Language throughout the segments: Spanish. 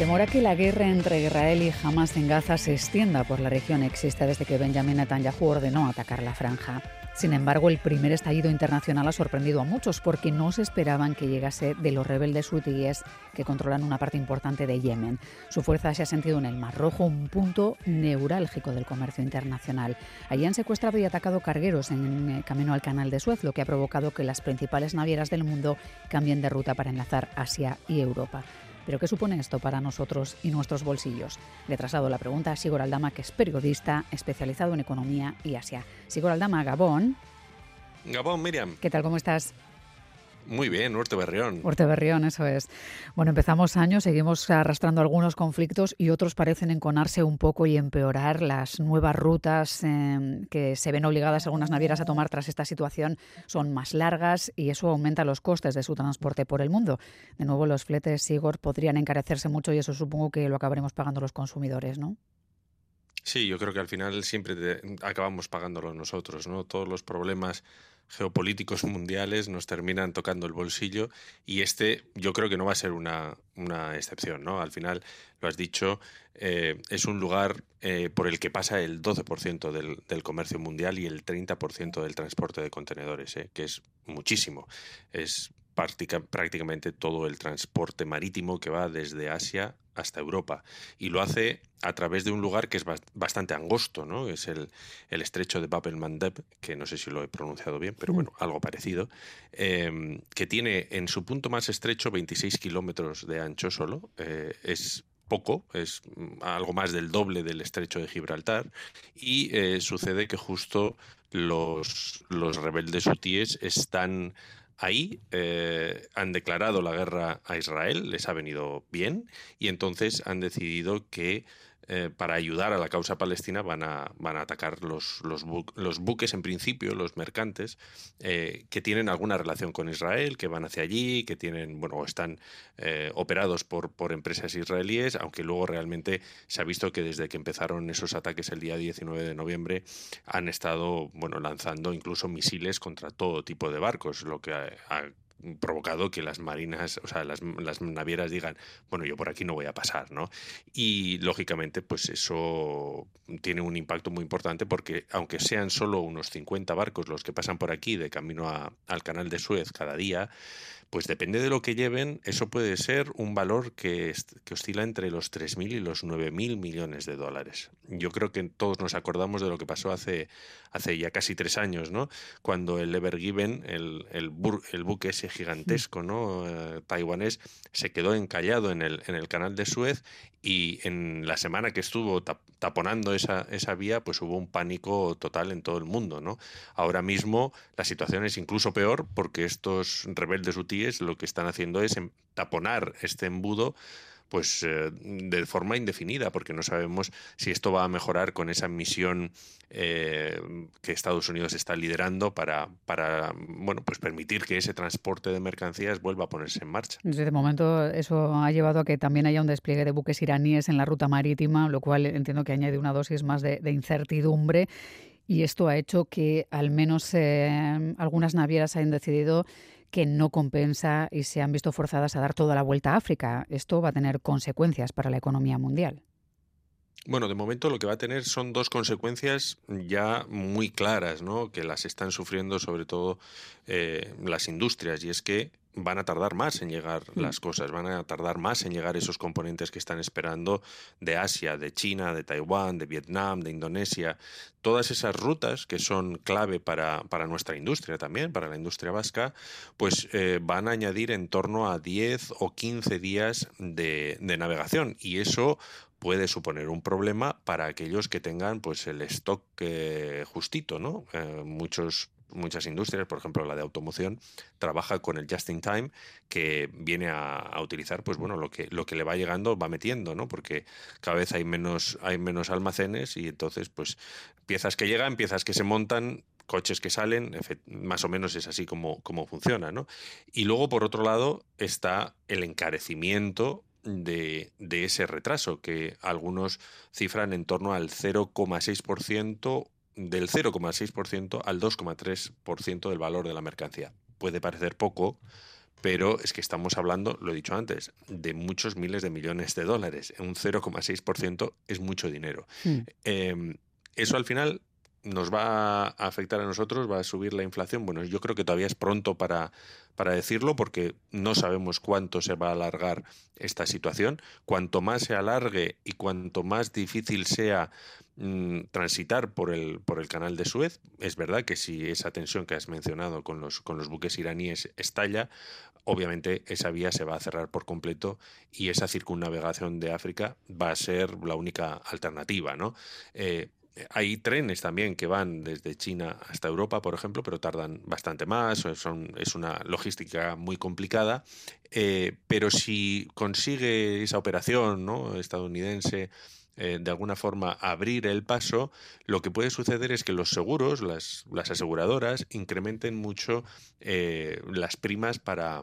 temor a que la guerra entre Israel y Hamas en Gaza se extienda por la región existe desde que Benjamin Netanyahu ordenó atacar la franja. Sin embargo, el primer estallido internacional ha sorprendido a muchos porque no se esperaban que llegase de los rebeldes hutíes que controlan una parte importante de Yemen. Su fuerza se ha sentido en el Mar Rojo, un punto neurálgico del comercio internacional. Allí han secuestrado y atacado cargueros en el camino al canal de Suez, lo que ha provocado que las principales navieras del mundo cambien de ruta para enlazar Asia y Europa. ¿Pero qué supone esto para nosotros y nuestros bolsillos? Le traslado la pregunta a Sigor Aldama, que es periodista especializado en economía y Asia. Sigor Aldama, Gabón. Gabón, Miriam. ¿Qué tal? ¿Cómo estás? Muy bien, Huerto Berrión. Huerto Berrión, eso es. Bueno, empezamos años, seguimos arrastrando algunos conflictos y otros parecen enconarse un poco y empeorar. Las nuevas rutas em, que se ven obligadas algunas navieras a tomar tras esta situación son más largas y eso aumenta los costes de su transporte por el mundo. De nuevo, los fletes Sigor podrían encarecerse mucho y eso supongo que lo acabaremos pagando los consumidores, ¿no? Sí, yo creo que al final siempre acabamos pagándolo nosotros, ¿no? Todos los problemas geopolíticos mundiales nos terminan tocando el bolsillo y este yo creo que no va a ser una, excepción, ¿no? Al final, lo has dicho, eh, es un lugar eh, por el que pasa el 12% del, del, comercio mundial y el 30% del transporte de contenedores, ¿eh? que es muchísimo. Es prácticamente todo el transporte marítimo que va desde Asia hasta Europa. Y lo hace a través de un lugar que es bastante angosto, ¿no? Es el, el estrecho de Bab Mandeb, que no sé si lo he pronunciado bien, pero bueno, algo parecido, em, que tiene en su punto más estrecho 26 kilómetros de ancho solo. Eh, es poco, es algo más del doble del estrecho de Gibraltar, y eh, sucede que justo los, los rebeldes hutíes están ahí eh, han declarado la guerra a Israel, les ha venido bien, y entonces han decidido que eh, para ayudar a la causa palestina van a, van atacar los, los, los buques, en principio, los mercantes, eh, que tienen alguna relación con Israel, que van hacia allí, que tienen, bueno, están eh, operados por, por empresas israelíes, aunque luego realmente se ha visto que desde que empezaron esos ataques el día 19 de noviembre han estado, bueno, lanzando incluso misiles contra todo tipo de barcos, lo que ha provocado que las marinas, o sea, las, las, navieras digan, bueno, yo por aquí no voy a pasar, ¿no? Y lógicamente, pues eso tiene un impacto muy importante porque aunque sean solo unos 50 barcos los que pasan por aquí de camino al canal de Suez cada día, pues depende de lo que lleven, eso puede ser un valor que, que oscila entre los 3.000 y los 9.000 millones de dólares. Yo creo que todos nos acordamos de lo que pasó hace, hace ya casi tres años, ¿no? Cuando el Ever Given, el, el, buque ese gigantesco, ¿no? Eh, taiwanés, se quedó encallado en el, en el canal de Suez y en la semana que estuvo taponando esa, esa vía, pues hubo un pánico total en todo el mundo, ¿no? Ahora mismo la situación es incluso peor porque estos rebeldes hutíes lo que están haciendo es em, taponar este embudo pues eh, de forma indefinida, porque no sabemos si esto va a mejorar con esa misión eh, que Estados Unidos está liderando para, para bueno, pues permitir que ese transporte de mercancías vuelva a ponerse en marcha. Desde momento eso ha llevado a que también haya un despliegue de buques iraníes en la ruta marítima, lo cual entiendo que añade una dosis más de, incertidumbre. Y esto ha hecho que al menos eh, algunas navieras hayan decidido que no compensa y se han visto forzadas a dar toda la vuelta a África. Esto va a tener consecuencias para la economía mundial. Bueno, de momento lo que va a tener son dos consecuencias ya muy claras, ¿no? Que las están sufriendo sobre todo eh, las industrias y es que van a tardar más en llegar mm. las cosas, van a tardar más en llegar esos componentes que están esperando de Asia, de China, de Taiwán, de Vietnam, de Indonesia, todas esas rutas que son clave para, para nuestra industria también, para la industria vasca, pues eh, van a añadir en torno a 10 o 15 días de, de navegación y eso puede suponer un problema para aquellos que tengan pues el stock eh, justito, ¿no? Eh, muchos muchas industrias, por ejemplo la de automoción, trabaja con el just in time que viene a, utilizar pues bueno lo que lo que le va llegando va metiendo, ¿no? Porque cada vez hay menos hay menos almacenes y entonces pues piezas que llegan, piezas que se montan, coches que salen, más o menos es así como, funciona, ¿no? Y luego, por otro lado, está el encarecimiento de, de ese retraso, que algunos cifran en torno al 0,6%, del 0,6% al 2,3% del valor de la mercancía. Puede parecer poco, pero es que estamos hablando, lo he dicho antes, de muchos miles de millones de dólares. Un 0,6% es mucho dinero. Mm. Em, eso al final nos va a afectar a nosotros, va a subir la inflación. Bueno, yo creo que todavía es pronto para, para decirlo porque no sabemos cuánto se va a alargar esta situación. Cuanto más se alargue y cuanto más difícil sea mm, transitar por el, por el canal de Suez, es verdad que si esa tensión que has mencionado con los, con los buques iraníes estalla, obviamente esa vía se va a cerrar por completo y esa circunnavegación de África va a ser la única alternativa, ¿no? Eh, hay trenes también que van desde China hasta Europa, por ejemplo, pero tardan bastante más, es una logística muy complicada, eh, pero si consigue esa operación estadounidense eh, de alguna forma abrir el paso, lo que puede suceder es que los seguros, las, aseguradoras, incrementen mucho eh, las primas para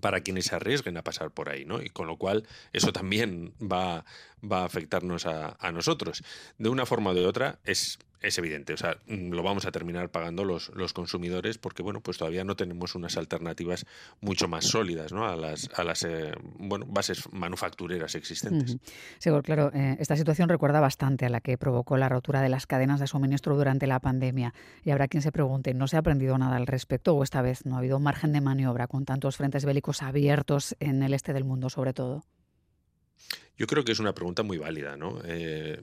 para quienes se arriesguen a pasar por ahí, ¿no? Y con lo cual eso también va, a afectarnos a, a nosotros. De una forma o de otra es es evidente, o sea, mm, lo vamos a terminar pagando los, los consumidores porque, bueno, pues todavía no tenemos unas alternativas mucho más sólidas ¿no? a las, a las eh, bueno, bases manufactureras existentes. Seguro, claro, eh, esta situación recuerda bastante a la que provocó la rotura de las cadenas de suministro durante la pandemia. Y habrá quien se pregunte, ¿no se ha aprendido nada al respecto o esta vez no ha habido margen de maniobra con tantos frentes bélicos abiertos en el este del mundo, sobre todo? Yo creo que es una pregunta muy válida, ¿no? Eh,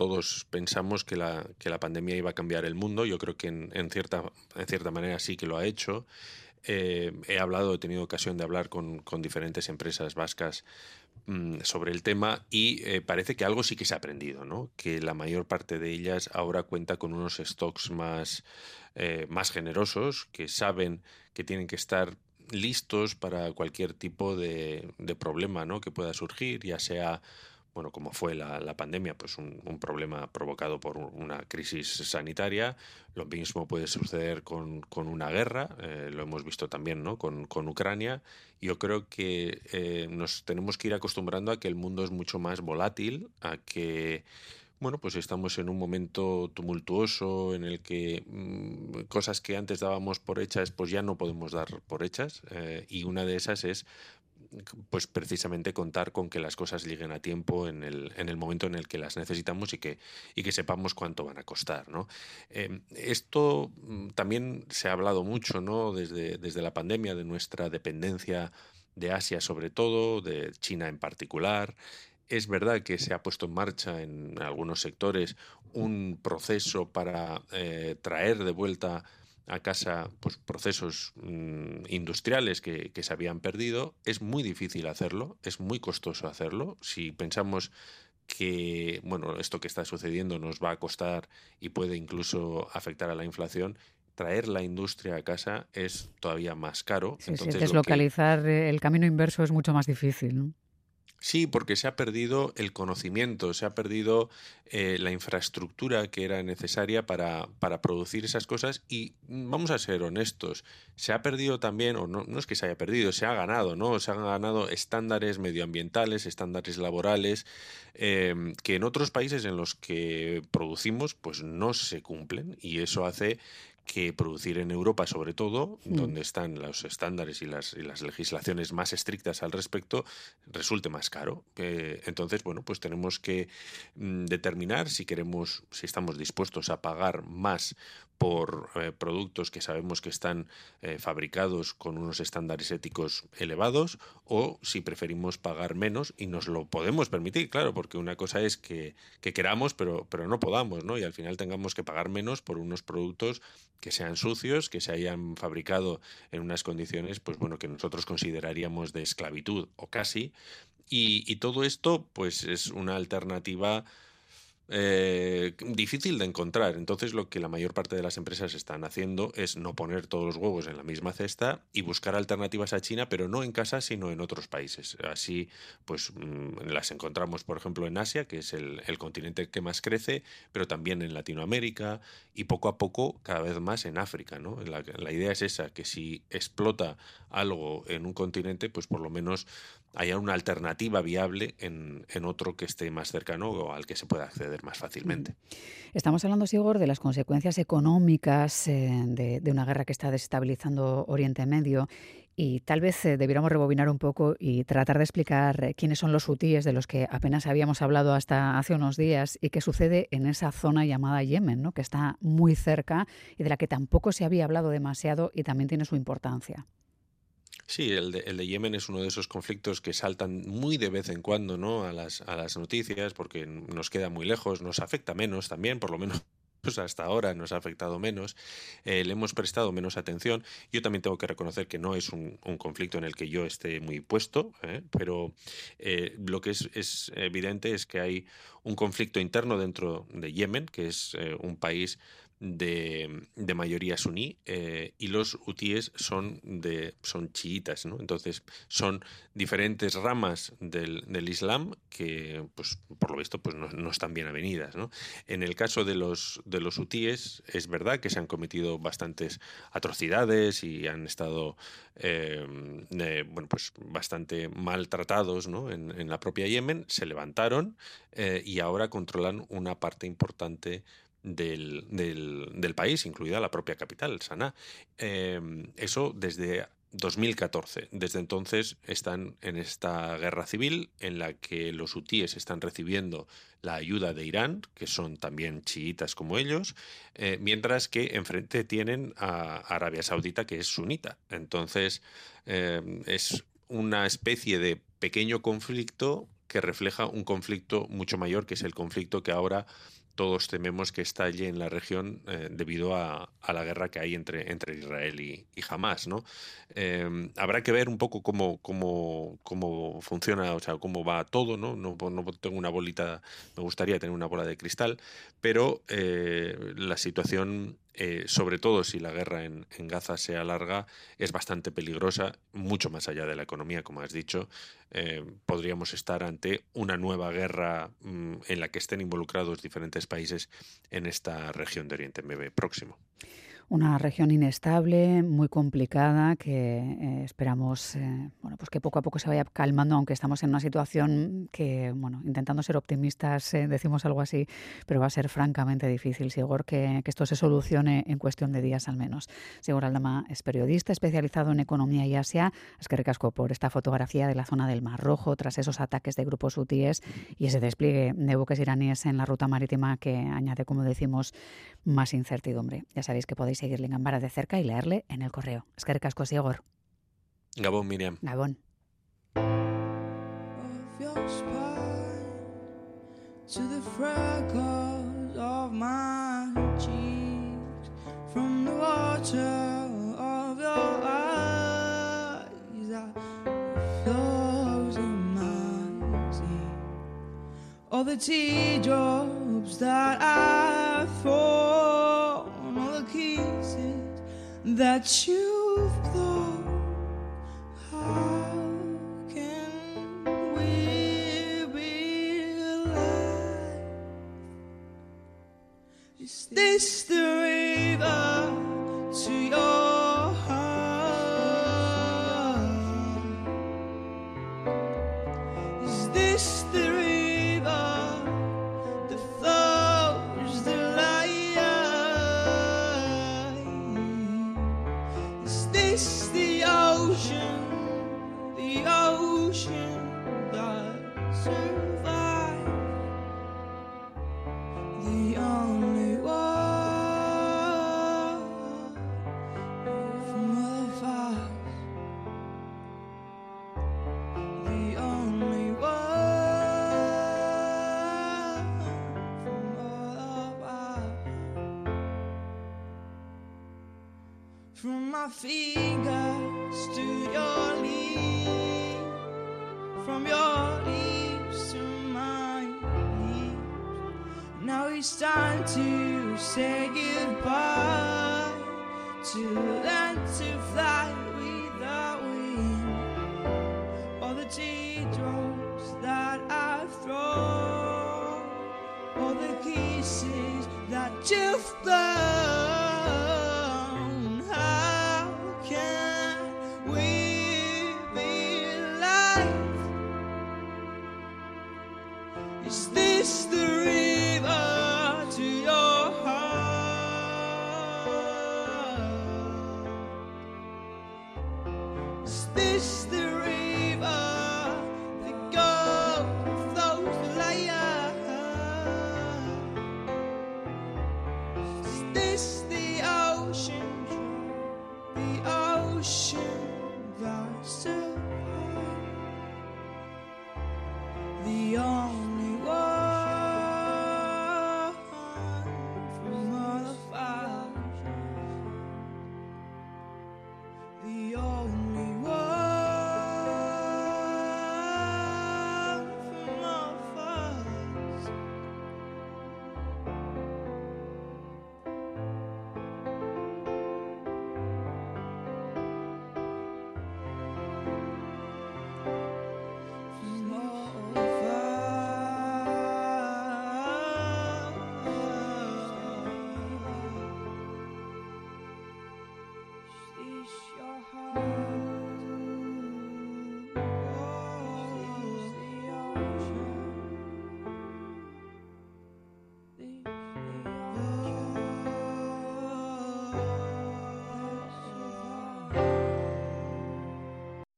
todos pensamos que la, que la pandemia iba a cambiar el mundo. Yo creo que en, cierta, en cierta manera sí que lo ha hecho. Eh, he hablado, he tenido ocasión de hablar con, diferentes empresas vascas mm, sobre el tema y eh, parece que algo sí que se ha aprendido, ¿no? Que la mayor parte de ellas ahora cuenta con unos stocks más, más generosos, que saben que tienen que estar listos para cualquier tipo de, de problema ¿no? que pueda surgir, ya sea bueno, como fue la, pandemia, pues un, problema provocado por una crisis sanitaria. Lo mismo puede suceder con, una guerra, eh, lo hemos visto también ¿no? con, con Ucrania. Yo creo que eh, nos tenemos que ir acostumbrando a que el mundo es mucho más volátil, a que bueno, pues estamos en un momento tumultuoso en el que mm, cosas que antes dábamos por hechas, pues ya no podemos dar por hechas. Eh, y una de esas es pues precisamente contar con que las cosas lleguen a tiempo en el, en el momento en el que las necesitamos y que, y que sepamos cuánto van a costar. ¿no? Em, esto mm, también se ha hablado mucho ¿no? desde, desde la pandemia de nuestra dependencia de Asia sobre todo, de China en particular, es verdad que se ha puesto en marcha en algunos sectores un proceso para eh, traer de vuelta a casa pues, procesos mm, industriales que, se habían perdido. Es muy difícil hacerlo, es muy costoso hacerlo. Si pensamos que bueno, esto que está sucediendo nos va a costar y puede incluso afectar a la inflación, traer la industria a casa es todavía más caro. Entonces, deslocalizar el camino inverso es mucho más difícil. ¿no? Sí, porque se ha perdido el conocimiento, se ha perdido eh, la infraestructura que era necesaria para, para, producir esas cosas y mm, vamos a ser honestos, se ha perdido también, o no, no es que se haya perdido, se ha ganado, ¿no? Se han ganado estándares medioambientales, estándares laborales, em, que en otros países en los que producimos pues no se cumplen y eso hace que producir en Europa, sobre todo, mm. donde están los estándares y las, y las, legislaciones más estrictas al respecto, resulte más caro. entonces, bueno, pues tenemos que mm, determinar si queremos, si estamos dispuestos a pagar más por eh, productos que sabemos que están eh, fabricados con unos estándares éticos elevados o si preferimos pagar menos y nos lo podemos permitir, claro, porque una cosa es que, que queramos pero, pero no podamos, ¿no? Y al final tengamos que pagar menos por unos productos que sean sucios, que se hayan fabricado en unas condiciones, pues bueno, que nosotros consideraríamos de esclavitud o casi. Y, todo esto, pues es una alternativa eh, difícil de encontrar. Entonces lo que la mayor parte de las empresas están haciendo es no poner todos los huevos en la misma cesta y buscar alternativas a China, pero no en casa, sino en otros países. Así, pues mm, las encontramos, por ejemplo, en Asia, que es el, continente que más crece, pero también en Latinoamérica y poco a poco cada vez más en África. ¿no? La, la idea es esa, que si explota algo en un continente, pues por lo menos haya una alternativa viable en, otro que esté más cercano o al que se pueda acceder más fácilmente. Estamos hablando, Sigor, de las consecuencias económicas eh, de, de, una guerra que está desestabilizando Oriente Medio y tal vez eh, debiéramos rebobinar un poco y tratar de explicar eh, quiénes son los hutíes de los que apenas habíamos hablado hasta hace unos días y qué sucede en esa zona llamada Yemen, ¿no? que está muy cerca y de la que tampoco se había hablado demasiado y también tiene su importancia. Sí, el de, el de, Yemen es uno de esos conflictos que saltan muy de vez en cuando ¿no? a, las, a las noticias porque nos queda muy lejos, nos afecta menos también, por lo menos hasta ahora nos ha afectado menos, eh, le hemos prestado menos atención. Yo también tengo que reconocer que no es un, conflicto en el que yo esté muy puesto, ¿eh? pero eh, lo que es, evidente es que hay un conflicto interno dentro de Yemen, que es un país de, de mayoría suní eh, y los hutíes son, de, son chiitas, ¿no? Entonces son diferentes ramas del, del, Islam que, pues, por lo visto, pues no, no, están bien avenidas, ¿no? En el caso de los, de los hutíes es verdad que se han cometido bastantes atrocidades y han estado eh, bueno, pues bastante maltratados ¿no? en, en, la propia Yemen, se levantaron eh, y ahora controlan una parte importante del, del, país, incluida la propia capital, Sanaa. Em, eso desde 2014. Desde entonces están en esta guerra civil en la que los hutíes están recibiendo la ayuda de Irán, que son también chiitas como ellos, eh, mientras que enfrente tienen a Arabia Saudita, que es sunita. Entonces em, es una especie de pequeño conflicto que refleja un conflicto mucho mayor, que es el conflicto que ahora todos tememos que estalle en la región eh, debido a, la guerra que hay entre, Israel y, y Hamas. ¿no? Em, habrá que ver un poco cómo, funciona, o sea, cómo va todo. ¿no? No, no tengo una bolita, me gustaría tener una bola de cristal, pero eh, la situación eh, sobre todo si la guerra en, Gaza se alarga, es bastante peligrosa, mucho más allá de la economía, como has dicho. Eh, podríamos estar ante una nueva guerra mm, en la que estén involucrados diferentes países en esta región de Oriente Medio Próximo una región inestable, muy complicada, que eh, esperamos eh, bueno, pues que poco a poco se vaya calmando, aunque estamos en una situación que, bueno, intentando ser optimistas, eh, decimos algo así, pero va a ser francamente difícil, Sigor, que, que, esto se solucione en cuestión de días al menos. Sigor Aldama es periodista especializado en economía y Asia. Es que recasco por esta fotografía de la zona del Mar Rojo tras esos ataques de grupos hutíes y ese despliegue de buques iraníes en la ruta marítima que añade, como decimos, más incertidumbre. Ya sabéis que podéis seguirle en Gambara de cerca y leerle en el correo. Es que recasco, Sigor. Gabón, Miriam. Gabón. to the freckles of my cheeks from the water of your eyes that flows in my sea all the teardrops that I fall that you've blown how can we be alive is this my fingers to your lips. From your lips to my lips. Now it's time to say goodbye to learn to fly without wings all the teardrops that I've thrown, all the kisses that you've blown. ocean.